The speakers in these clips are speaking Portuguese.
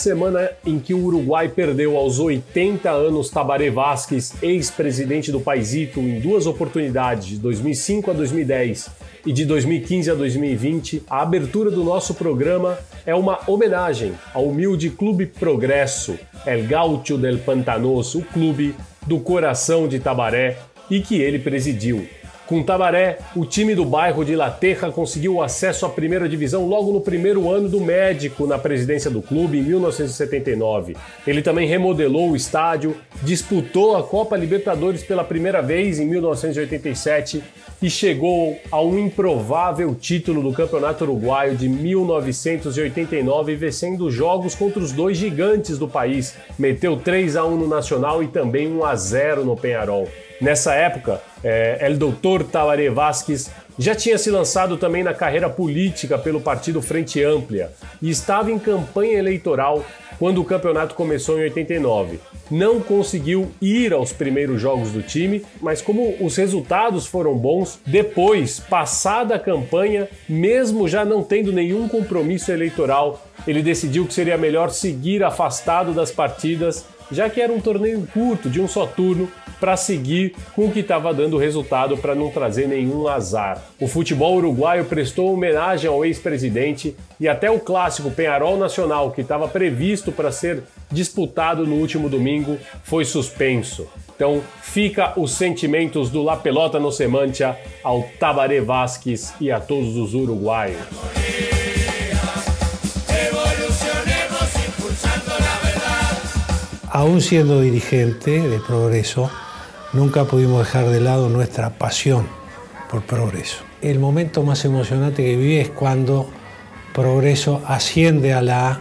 Semana em que o Uruguai perdeu aos 80 anos Tabaré Vázquez, ex-presidente do Paisito, em duas oportunidades, de 2005 a 2010 e de 2015 a 2020, a abertura do nosso programa é uma homenagem ao humilde Clube Progresso, El Gaucho del Pantanos, o clube do coração de Tabaré e que ele presidiu. Com Tabaré, o time do bairro de La Terra conseguiu acesso à primeira divisão logo no primeiro ano do médico na presidência do clube, em 1979. Ele também remodelou o estádio, disputou a Copa Libertadores pela primeira vez em 1987 e chegou a um improvável título do Campeonato Uruguaio de 1989, vencendo jogos contra os dois gigantes do país. Meteu 3 a 1 no Nacional e também 1 a 0 no Penharol. Nessa época, é, El Doutor Tabaré Vázquez já tinha se lançado também na carreira política pelo partido Frente Ampla e estava em campanha eleitoral quando o campeonato começou em 89. Não conseguiu ir aos primeiros jogos do time, mas como os resultados foram bons, depois, passada a campanha, mesmo já não tendo nenhum compromisso eleitoral, ele decidiu que seria melhor seguir afastado das partidas já que era um torneio curto, de um só turno, para seguir com o que estava dando resultado para não trazer nenhum azar. O futebol uruguaio prestou homenagem ao ex-presidente e até o clássico Penharol Nacional, que estava previsto para ser disputado no último domingo, foi suspenso. Então fica os sentimentos do La Pelota no Semantia ao Tabaré Vázquez e a todos os uruguaios. Aún siendo dirigente de Progreso, nunca pudimos dejar de lado nuestra pasión por Progreso. El momento más emocionante que viví es cuando Progreso asciende a la A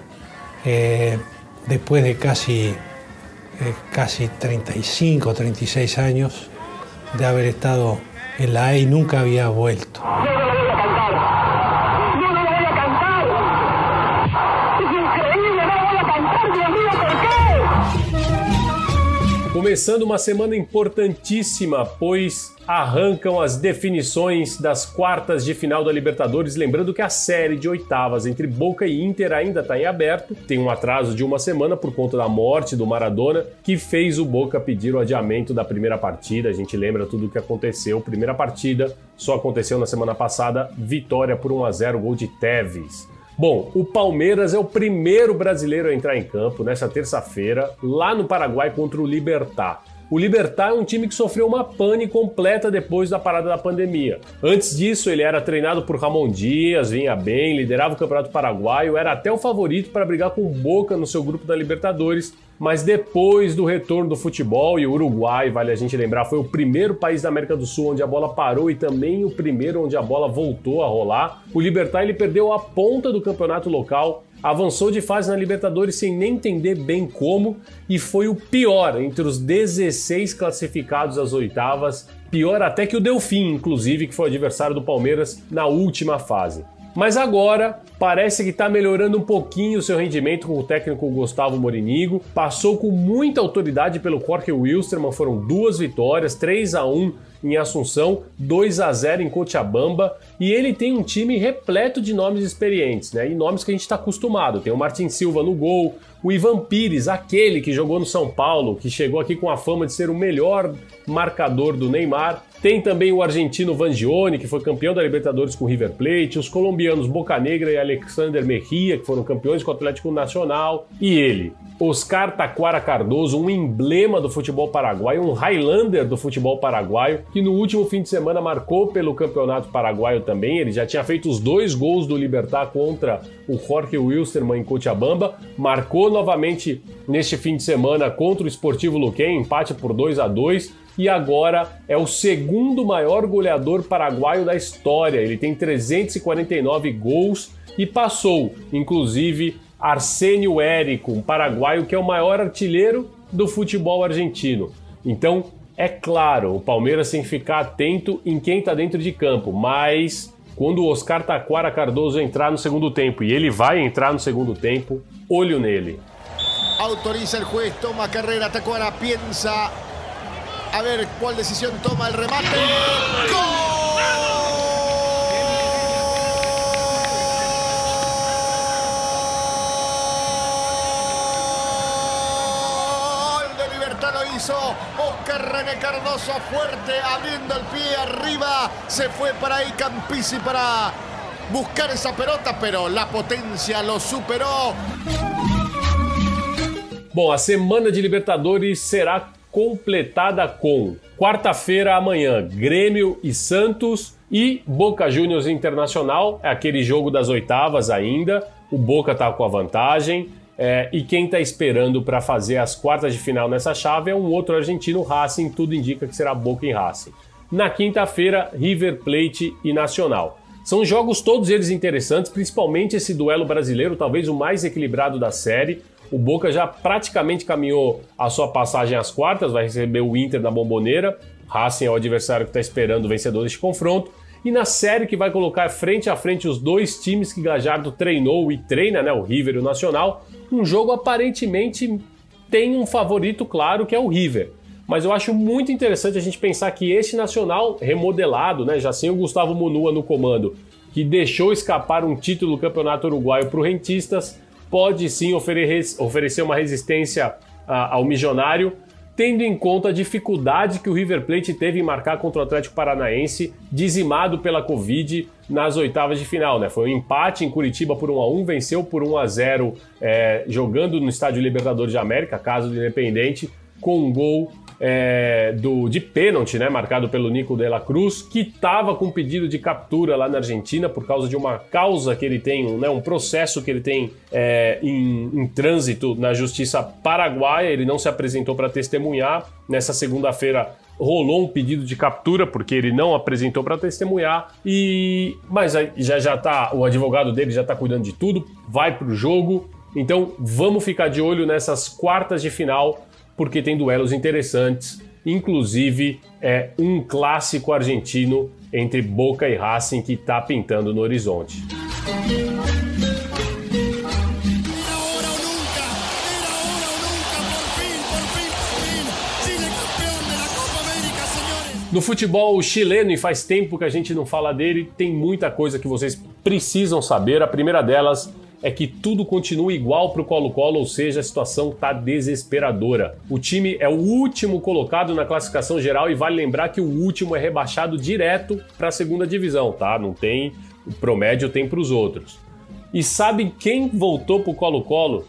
eh, después de casi, eh, casi 35, 36 años de haber estado en la A y nunca había vuelto. Começando uma semana importantíssima, pois arrancam as definições das quartas de final da Libertadores. Lembrando que a série de oitavas entre Boca e Inter ainda está em aberto, tem um atraso de uma semana por conta da morte do Maradona, que fez o Boca pedir o adiamento da primeira partida. A gente lembra tudo o que aconteceu. Primeira partida só aconteceu na semana passada, vitória por 1 a 0, gol de Tevez. Bom, o Palmeiras é o primeiro brasileiro a entrar em campo nessa terça-feira, lá no Paraguai contra o Libertar. O Libertar é um time que sofreu uma pane completa depois da parada da pandemia. Antes disso, ele era treinado por Ramon Dias, vinha bem, liderava o Campeonato Paraguaio, era até o favorito para brigar com o Boca no seu grupo da Libertadores, mas depois do retorno do futebol, e o Uruguai, vale a gente lembrar, foi o primeiro país da América do Sul onde a bola parou e também o primeiro onde a bola voltou a rolar, o Libertar ele perdeu a ponta do campeonato local, avançou de fase na Libertadores sem nem entender bem como e foi o pior entre os 16 classificados às oitavas, pior até que o Delfim, inclusive, que foi adversário do Palmeiras na última fase. Mas agora parece que está melhorando um pouquinho o seu rendimento com o técnico Gustavo Morinigo. Passou com muita autoridade pelo Jorge Wilstermann, foram duas vitórias, 3 a 1 em Assunção, 2 a 0 em Cochabamba, e ele tem um time repleto de nomes experientes, né? E nomes que a gente está acostumado. Tem o Martin Silva no gol, o Ivan Pires, aquele que jogou no São Paulo, que chegou aqui com a fama de ser o melhor marcador do Neymar. Tem também o argentino Vangione, que foi campeão da Libertadores com o River Plate, os colombianos Boca Negra e Alexander Mejia, que foram campeões com o Atlético Nacional, e ele, Oscar Taquara Cardoso, um emblema do futebol paraguaio, um Highlander do futebol paraguaio, que no último fim de semana marcou pelo Campeonato Paraguaio também. Ele já tinha feito os dois gols do Libertar contra o Jorge Wilstermann em Cochabamba, marcou novamente neste fim de semana contra o Esportivo Luquem, empate por 2 a 2 e agora é o segundo maior goleador paraguaio da história. Ele tem 349 gols e passou, inclusive, Arsênio Érico, um paraguaio que é o maior artilheiro do futebol argentino. Então, é claro, o Palmeiras tem que ficar atento em quem está dentro de campo, mas quando o Oscar Taquara Cardoso entrar no segundo tempo, e ele vai entrar no segundo tempo, olho nele. Autoriza o juez, toma carreira, Taquara pensa a ver qual decisão toma o remate. ¡Gol! hizo Oscar René Cardoso fuerte, abriendo el pie arriba. Se fue para ahí Campisi para buscar esa pelota, pero la potencia lo superou. Bom, a semana de Libertadores será completada com quarta-feira amanhã, Grêmio e Santos e Boca Juniors Internacional, é aquele jogo das oitavas ainda. O Boca tá com a vantagem. É, e quem está esperando para fazer as quartas de final nessa chave é um outro argentino, Racing, tudo indica que será Boca e Racing. Na quinta-feira, River Plate e Nacional. São jogos todos eles interessantes, principalmente esse duelo brasileiro, talvez o mais equilibrado da série. O Boca já praticamente caminhou a sua passagem às quartas, vai receber o Inter na bomboneira. Racing é o adversário que está esperando o vencedor deste confronto. E na série que vai colocar frente a frente os dois times que Gajardo treinou e treina, né, o River e o Nacional, um jogo aparentemente tem um favorito claro que é o River. Mas eu acho muito interessante a gente pensar que este Nacional remodelado, né, já sem o Gustavo Munua no comando, que deixou escapar um título do Campeonato Uruguaio para o Rentistas, pode sim oferecer uma resistência ao Milionário tendo em conta a dificuldade que o River Plate teve em marcar contra o Atlético Paranaense, dizimado pela Covid nas oitavas de final. Né? Foi um empate em Curitiba por 1 a 1 venceu por 1 a 0 é, jogando no Estádio Libertadores de América, caso do Independente, com um gol é, do, de pênalti, né, marcado pelo Nico de la Cruz, que estava com pedido de captura lá na Argentina por causa de uma causa que ele tem, né, um processo que ele tem é, em, em trânsito na justiça paraguaia. Ele não se apresentou para testemunhar. Nessa segunda-feira rolou um pedido de captura porque ele não apresentou para testemunhar e mas já já tá o advogado dele já está cuidando de tudo vai para o jogo então vamos ficar de olho nessas quartas de final porque tem duelos interessantes, inclusive é um clássico argentino entre Boca e Racing que está pintando no horizonte. No futebol chileno, e faz tempo que a gente não fala dele, tem muita coisa que vocês precisam saber. A primeira delas é que tudo continua igual para o Colo-Colo, ou seja, a situação está desesperadora. O time é o último colocado na classificação geral e vale lembrar que o último é rebaixado direto para a segunda divisão, tá? Não tem, o promédio tem para os outros. E sabe quem voltou para o Colo-Colo?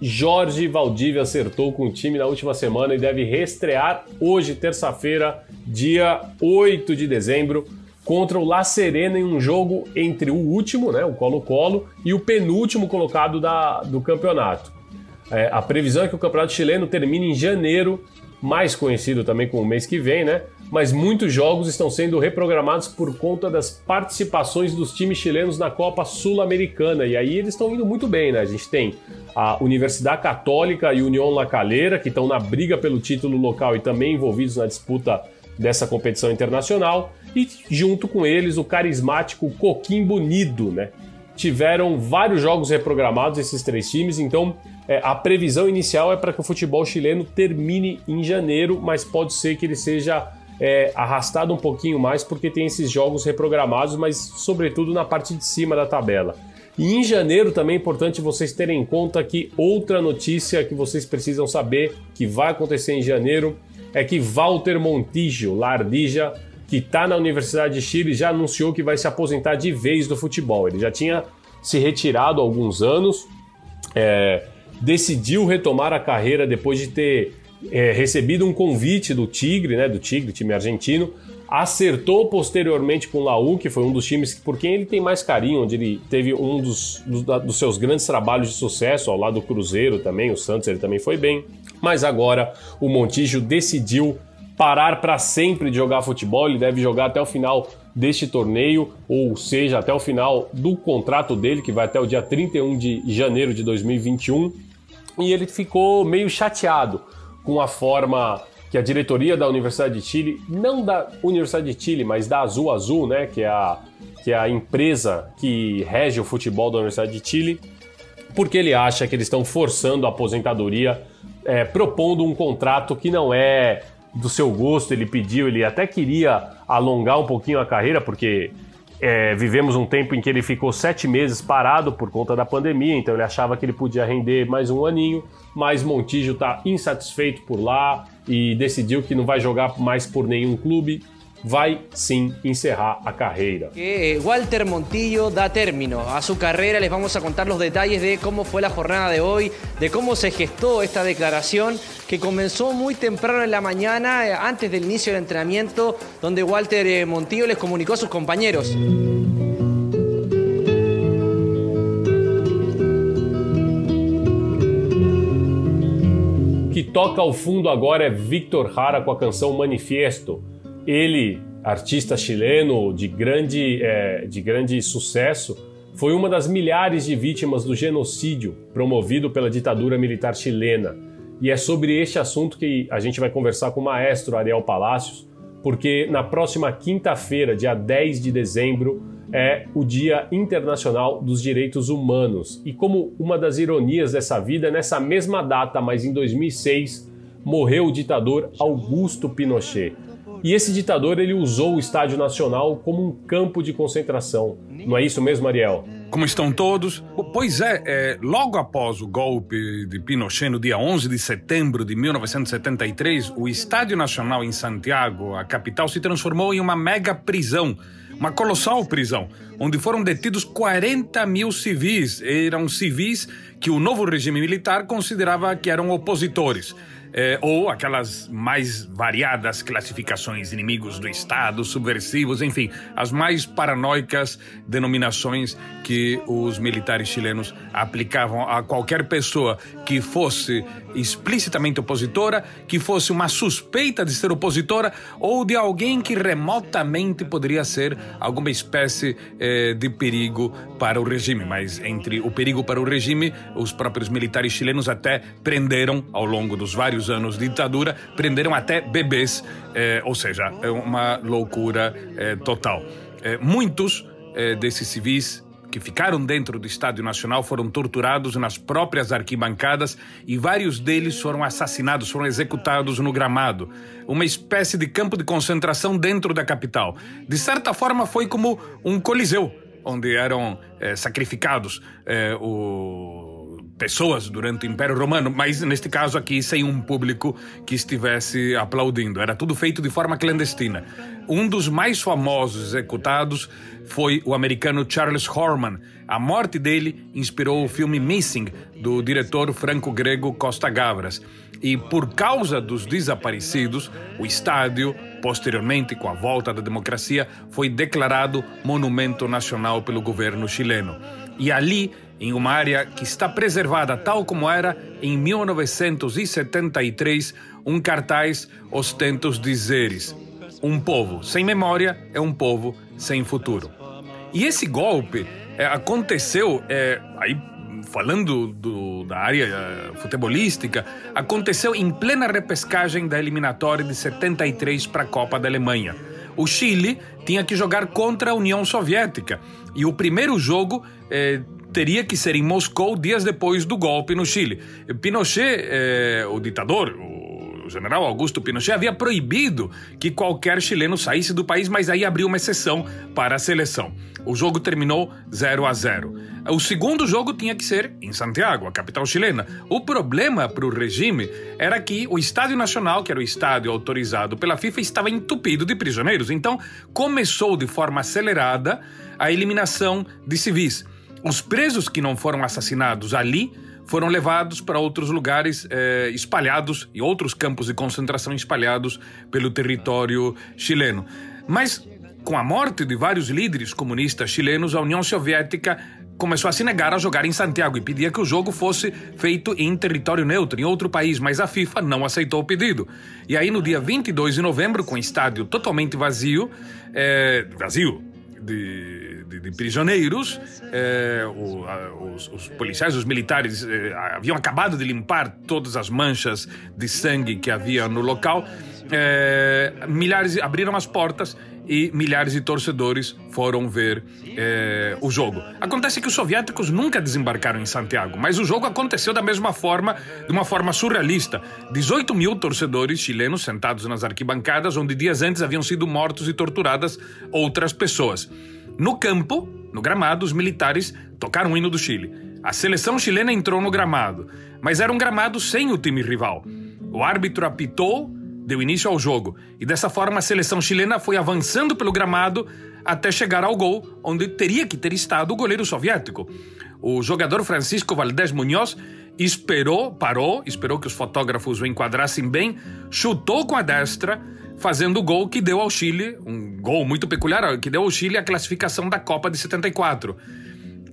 Jorge Valdívia acertou com o time na última semana e deve reestrear hoje, terça-feira, dia 8 de dezembro, contra o La Serena em um jogo entre o último, né, o Colo-Colo, e o penúltimo colocado da, do campeonato. É, a previsão é que o campeonato chileno termine em janeiro, mais conhecido também como mês que vem, né? Mas muitos jogos estão sendo reprogramados por conta das participações dos times chilenos na Copa Sul-Americana. E aí eles estão indo muito bem, né? A gente tem a Universidade Católica e União La Calera, que estão na briga pelo título local e também envolvidos na disputa dessa competição internacional e junto com eles o carismático Coquimbo Nido, né? Tiveram vários jogos reprogramados esses três times, então é, a previsão inicial é para que o futebol chileno termine em janeiro, mas pode ser que ele seja é arrastado um pouquinho mais porque tem esses jogos reprogramados, mas sobretudo na parte de cima da tabela. E em janeiro também é importante vocês terem em conta que outra notícia que vocês precisam saber que vai acontecer em janeiro é que Walter Montijo, Lardija, que está na Universidade de Chile, já anunciou que vai se aposentar de vez do futebol. Ele já tinha se retirado há alguns anos, é, decidiu retomar a carreira depois de ter é, recebido um convite do Tigre, né, do Tigre, time argentino, acertou posteriormente com o Laú, que foi um dos times por quem ele tem mais carinho, onde ele teve um dos, dos, dos, seus grandes trabalhos de sucesso, ao lado do Cruzeiro também, o Santos ele também foi bem. Mas agora o Montijo decidiu parar para sempre de jogar futebol, ele deve jogar até o final deste torneio, ou seja, até o final do contrato dele, que vai até o dia 31 de janeiro de 2021. E ele ficou meio chateado com a forma que a diretoria da Universidade de Chile, não da Universidade de Chile, mas da Azul Azul, né, que é a, que é a empresa que rege o futebol da Universidade de Chile, porque ele acha que eles estão forçando a aposentadoria, é, propondo um contrato que não é do seu gosto. Ele pediu, ele até queria alongar um pouquinho a carreira, porque é, vivemos um tempo em que ele ficou sete meses parado por conta da pandemia, então ele achava que ele podia render mais um aninho, mas Montijo está insatisfeito por lá e decidiu que não vai jogar mais por nenhum clube. Vai sim encerrar a carreira. Que Walter Montillo da término a su carrera. Les vamos a contar los detalles de cómo fue la jornada de hoy, de cómo se gestó esta declaración que comenzó muy temprano en la mañana, eh, antes del inicio del entrenamiento, donde Walter eh, Montillo les comunicó a sus compañeros. que toca ao fundo agora é Victor Hara com a canção Manifesto. Ele, artista chileno de grande, é, de grande sucesso, foi uma das milhares de vítimas do genocídio promovido pela ditadura militar chilena. E é sobre este assunto que a gente vai conversar com o maestro Ariel Palacios, porque na próxima quinta-feira, dia 10 de dezembro, é o Dia Internacional dos Direitos Humanos. E como uma das ironias dessa vida, nessa mesma data, mas em 2006, morreu o ditador Augusto Pinochet. E esse ditador ele usou o Estádio Nacional como um campo de concentração. Não é isso mesmo, Ariel? Como estão todos? Pois é, é, logo após o golpe de Pinochet, no dia 11 de setembro de 1973, o Estádio Nacional em Santiago, a capital, se transformou em uma mega prisão uma colossal prisão, onde foram detidos 40 mil civis. Eram civis que o novo regime militar considerava que eram opositores é, ou aquelas mais variadas classificações, inimigos do Estado, subversivos, enfim, as mais paranoicas denominações que os militares chilenos aplicavam a qualquer pessoa que fosse explicitamente opositora, que fosse uma suspeita de ser opositora ou de alguém que remotamente poderia ser alguma espécie é, de perigo para o regime. Mas entre o perigo para o regime, os próprios militares chilenos até prenderam ao longo dos vários anos de ditadura, prenderam até bebês, eh, ou seja, é uma loucura eh, total. Eh, muitos desses civis que ficaram dentro do Estádio Nacional foram torturados nas próprias arquibancadas e vários deles foram assassinados, foram executados no gramado. Uma espécie de campo de concentração dentro da capital. De certa forma, foi como um coliseu, onde eram sacrificados o pessoas durante o Império Romano, mas neste caso aqui sem um público que estivesse aplaudindo. Era tudo feito de forma clandestina. Um dos mais famosos executados foi o americano Charles Horman. A morte dele inspirou o filme Missing, do diretor franco-grego Costa Gavras. E por causa dos desaparecidos, o estádio, posteriormente com a volta da democracia, foi declarado monumento nacional pelo governo chileno. E ali em uma área que está preservada tal como era em 1973, um cartaz ostenta os dizeres: Um povo sem memória é um povo sem futuro. E esse golpe é, aconteceu, é, aí falando do, da área é, futebolística, aconteceu em plena repescagem da eliminatória de 73 para a Copa da Alemanha. O Chile tinha que jogar contra a União Soviética e o primeiro jogo é, teria que ser em Moscou dias depois do golpe no Chile. Pinochet, é, o ditador, o general Augusto Pinochet havia proibido que qualquer chileno saísse do país, mas aí abriu uma exceção para a seleção. O jogo terminou 0 a 0. O segundo jogo tinha que ser em Santiago, a capital chilena. O problema para o regime era que o Estádio Nacional, que era o estádio autorizado pela FIFA, estava entupido de prisioneiros. Então, começou de forma acelerada a eliminação de civis. Os presos que não foram assassinados ali foram levados para outros lugares eh, espalhados e outros campos de concentração espalhados pelo território chileno. Mas com a morte de vários líderes comunistas chilenos, a União Soviética começou a se negar a jogar em Santiago e pedia que o jogo fosse feito em território neutro, em outro país, mas a FIFA não aceitou o pedido. E aí, no dia 22 de novembro, com o estádio totalmente vazio, é, vazio de, de, de prisioneiros, é, o, a, os, os, policiais, os militares é, haviam acabado de limpar todas as manchas de sangue que havia no local. milhares abriram as portas e milhares de torcedores foram ver eh, o jogo. Acontece que os soviéticos nunca desembarcaram em Santiago, mas o jogo aconteceu da mesma forma, de uma forma surrealista. 18 mil torcedores chilenos sentados nas arquibancadas, onde dias antes haviam sido mortos e torturadas outras pessoas. No campo, no gramado, os militares tocaram o hino do Chile. A seleção chilena entrou no gramado, mas era um gramado sem o time rival. O árbitro apitou deu início ao jogo e dessa forma a seleção chilena foi avançando pelo gramado até chegar ao gol, onde teria que ter estado o goleiro soviético. O jogador Francisco Valdés Munhoz esperou, parou, esperou que os fotógrafos o enquadrassem bem, chutou com a destra, fazendo o gol que deu ao Chile, um gol muito peculiar, que deu ao Chile a classificação da Copa de 74.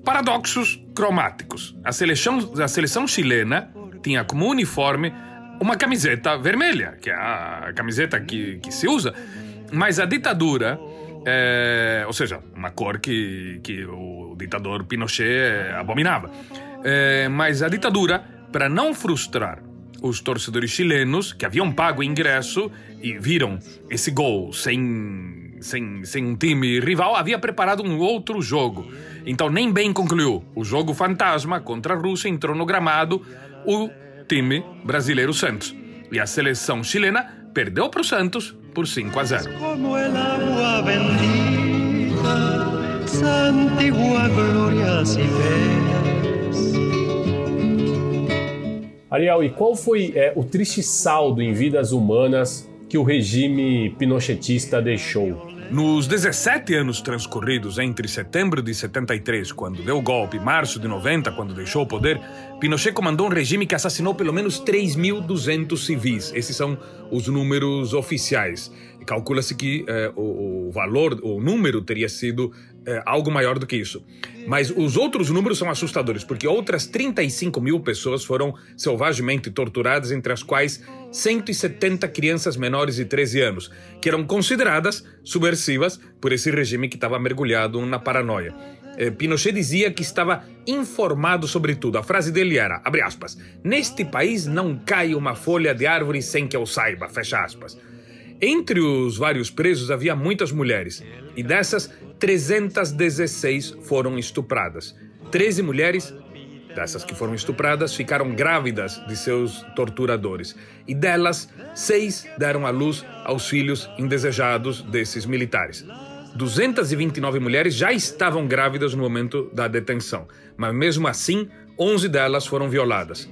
Paradoxos cromáticos. A seleção, a seleção chilena tinha como uniforme uma camiseta vermelha, que é a camiseta que, que se usa. Mas a ditadura, é, ou seja, uma cor que, que o ditador Pinochet abominava. É, mas a ditadura, para não frustrar os torcedores chilenos que haviam pago ingresso e viram esse gol sem, sem, sem um time rival, havia preparado um outro jogo. Então nem bem concluiu. O jogo fantasma contra a Rússia entrou no gramado. O time brasileiro Santos. E a seleção chilena perdeu para o Santos por 5 a 0. Ariel, e qual foi é, o triste saldo em vidas humanas que o regime pinochetista deixou? Nos 17 anos transcorridos entre setembro de 73, quando deu o golpe, e março de 90, quando deixou o poder, Pinochet comandou um regime que assassinou pelo menos 3.200 civis. Esses são os números oficiais. Calcula-se que eh, o, o, valor, o número teria sido eh, algo maior do que isso. Mas os outros números são assustadores, porque outras 35 mil pessoas foram selvagemente torturadas, entre as quais 170 crianças menores de 13 anos, que eram consideradas subversivas por esse regime que estava mergulhado na paranoia. Eh, Pinochet dizia que estava informado sobre tudo. A frase dele era, abre aspas, neste país não cai uma folha de árvore sem que eu saiba, fecha aspas. Entre os vários presos havia muitas mulheres, e dessas, 316 foram estupradas. 13 mulheres dessas que foram estupradas ficaram grávidas de seus torturadores, e delas, seis deram à luz aos filhos indesejados desses militares. 229 mulheres já estavam grávidas no momento da detenção, mas mesmo assim, 11 delas foram violadas.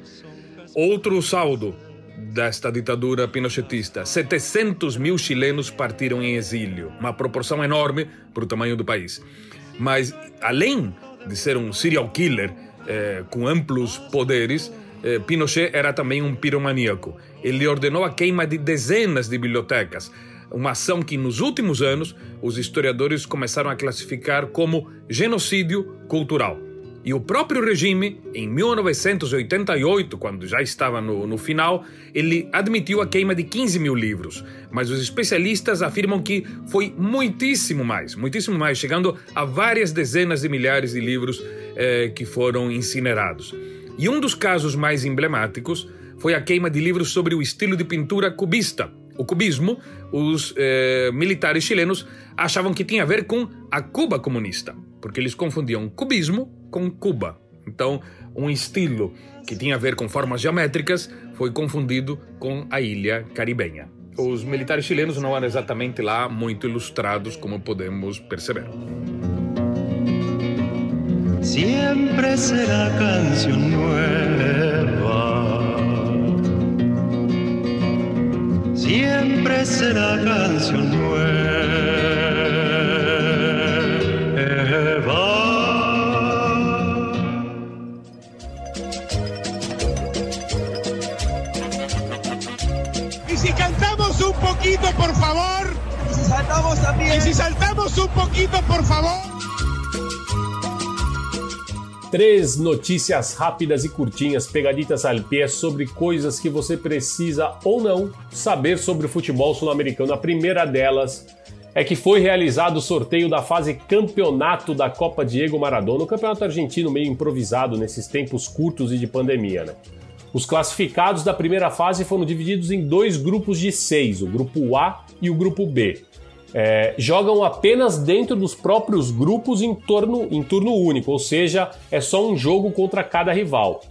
Outro saldo desta ditadura pinochetista. 700 mil chilenos partiram em exílio, uma proporção enorme para o tamanho do país. Mas, além de ser um serial killer eh, com amplos poderes, eh, Pinochet era também um piromaníaco. Ele ordenou a queima de dezenas de bibliotecas, uma ação que nos últimos anos os historiadores começaram a classificar como genocídio cultural. E o próprio regime, em 1988, quando já estava no, no, final, ele admitiu a queima de 15 mil livros. Mas os especialistas afirmam que foi muitíssimo mais, muitíssimo mais, chegando a várias dezenas de milhares de livros eh, que foram incinerados. E um dos casos mais emblemáticos foi a queima de livros sobre o estilo de pintura cubista. O cubismo, os eh, militares chilenos achavam que tinha a ver com a Cuba comunista, porque eles confundiam cubismo com Cuba. Então, um estilo que tinha a ver com formas geométricas, foi confundido com a ilha caribenha. Os militares chilenos não eram exatamente lá muito ilustrados, como podemos perceber. Siempre será canción nueva. Siempre será nueva. Três notícias rápidas e curtinhas, pegaditas al pé, sobre coisas que você precisa ou não saber sobre o futebol sul-americano. A primeira delas é que foi realizado o sorteio da fase campeonato da Copa Diego Maradona, o campeonato argentino meio improvisado nesses tempos curtos e de pandemia, né? Os classificados da primeira fase foram divididos em dois grupos de seis, o grupo A e o grupo B. É, jogam apenas dentro dos próprios grupos em, torno, em turno único, ou seja, é só um jogo contra cada rival.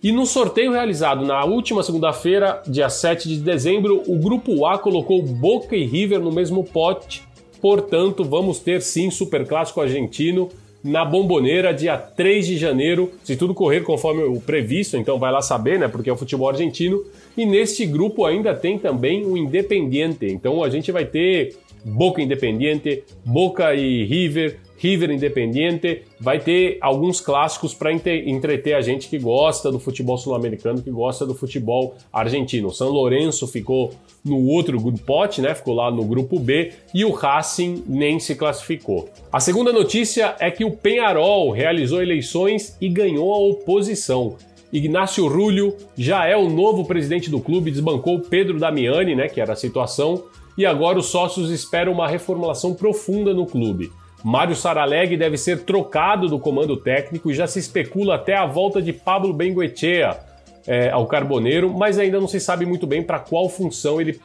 E no sorteio realizado na última segunda-feira, dia 7 de dezembro, o grupo A colocou Boca e River no mesmo pote, portanto, vamos ter sim Superclássico argentino na Bomboneira, dia 3 de janeiro, se tudo correr conforme o previsto, então vai lá saber, né? Porque é o futebol argentino. E neste grupo ainda tem também o Independiente. Então a gente vai ter Boca Independiente, Boca e River, River Independiente, vai ter alguns clássicos para entreter a gente que gosta do futebol sul-americano, que gosta do futebol argentino. O São Lourenço ficou no outro pote, né? Ficou lá no grupo B e o Racing nem se classificou. A segunda notícia é que o Penharol realizou eleições e ganhou a oposição. Ignácio Rulho já é o novo presidente do clube, desbancou Pedro Damiani, né, que era a situação, e agora os sócios esperam uma reformulação profunda no clube. Mário Saraleg deve ser trocado do comando técnico e já se especula até a volta de Pablo Benguechea é, ao Carboneiro, mas ainda não se sabe muito bem para qual função ele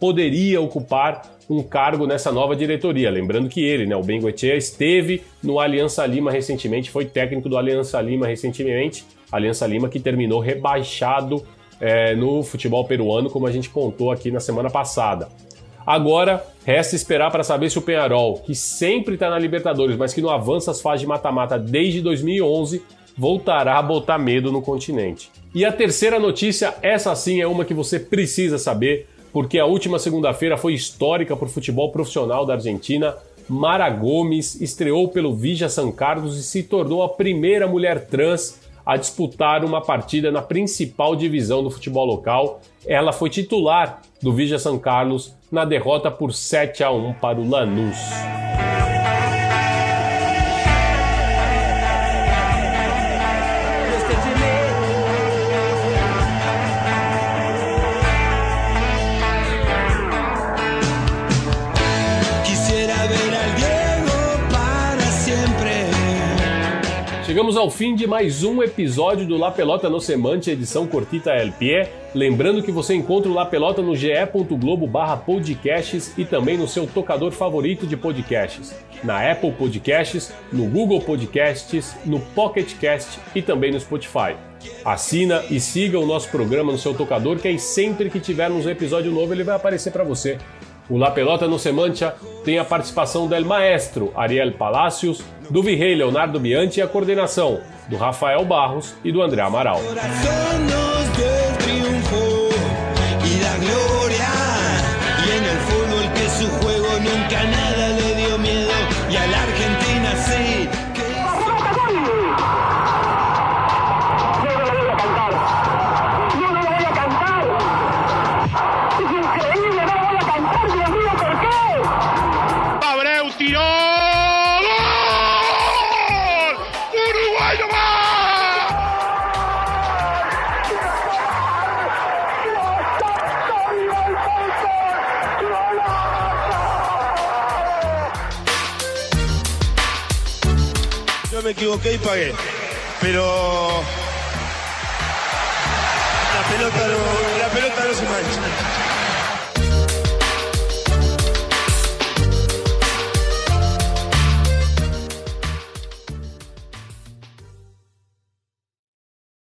poderia ocupar um cargo nessa nova diretoria. Lembrando que ele, né, o Benguechea, esteve no Aliança Lima recentemente, foi técnico do Aliança Lima recentemente, Aliança Lima que terminou rebaixado é, no futebol peruano, como a gente contou aqui na semana passada. Agora, resta esperar para saber se o Penharol, que sempre está na Libertadores, mas que não avança as fases de mata-mata desde 2011, voltará a botar medo no continente. E a terceira notícia, essa sim é uma que você precisa saber, porque a última segunda-feira foi histórica para o futebol profissional da Argentina. Mara Gomes estreou pelo Vija San Carlos e se tornou a primeira mulher trans a disputar uma partida na principal divisão do futebol local. Ela foi titular do Vija San Carlos na derrota por 7 a 1 para o Lanús. Chegamos ao fim de mais um episódio do La Pelota no Semante, edição Cortita LP. Lembrando que você encontra o La Pelota no ge.globo barra podcasts e também no seu tocador favorito de podcasts, na Apple Podcasts, no Google Podcasts, no Pocket Cast e também no Spotify. Assina e siga o nosso programa no seu tocador, que aí sempre que tivermos um episódio novo ele vai aparecer para você. O La Pelota no Semantia tem a participação do Maestro Ariel Palacios, do Virrei Leonardo Bianchi e a coordenação do Rafael Barros e do André Amaral. Me equivoqué y pagué. Pero la pelota no,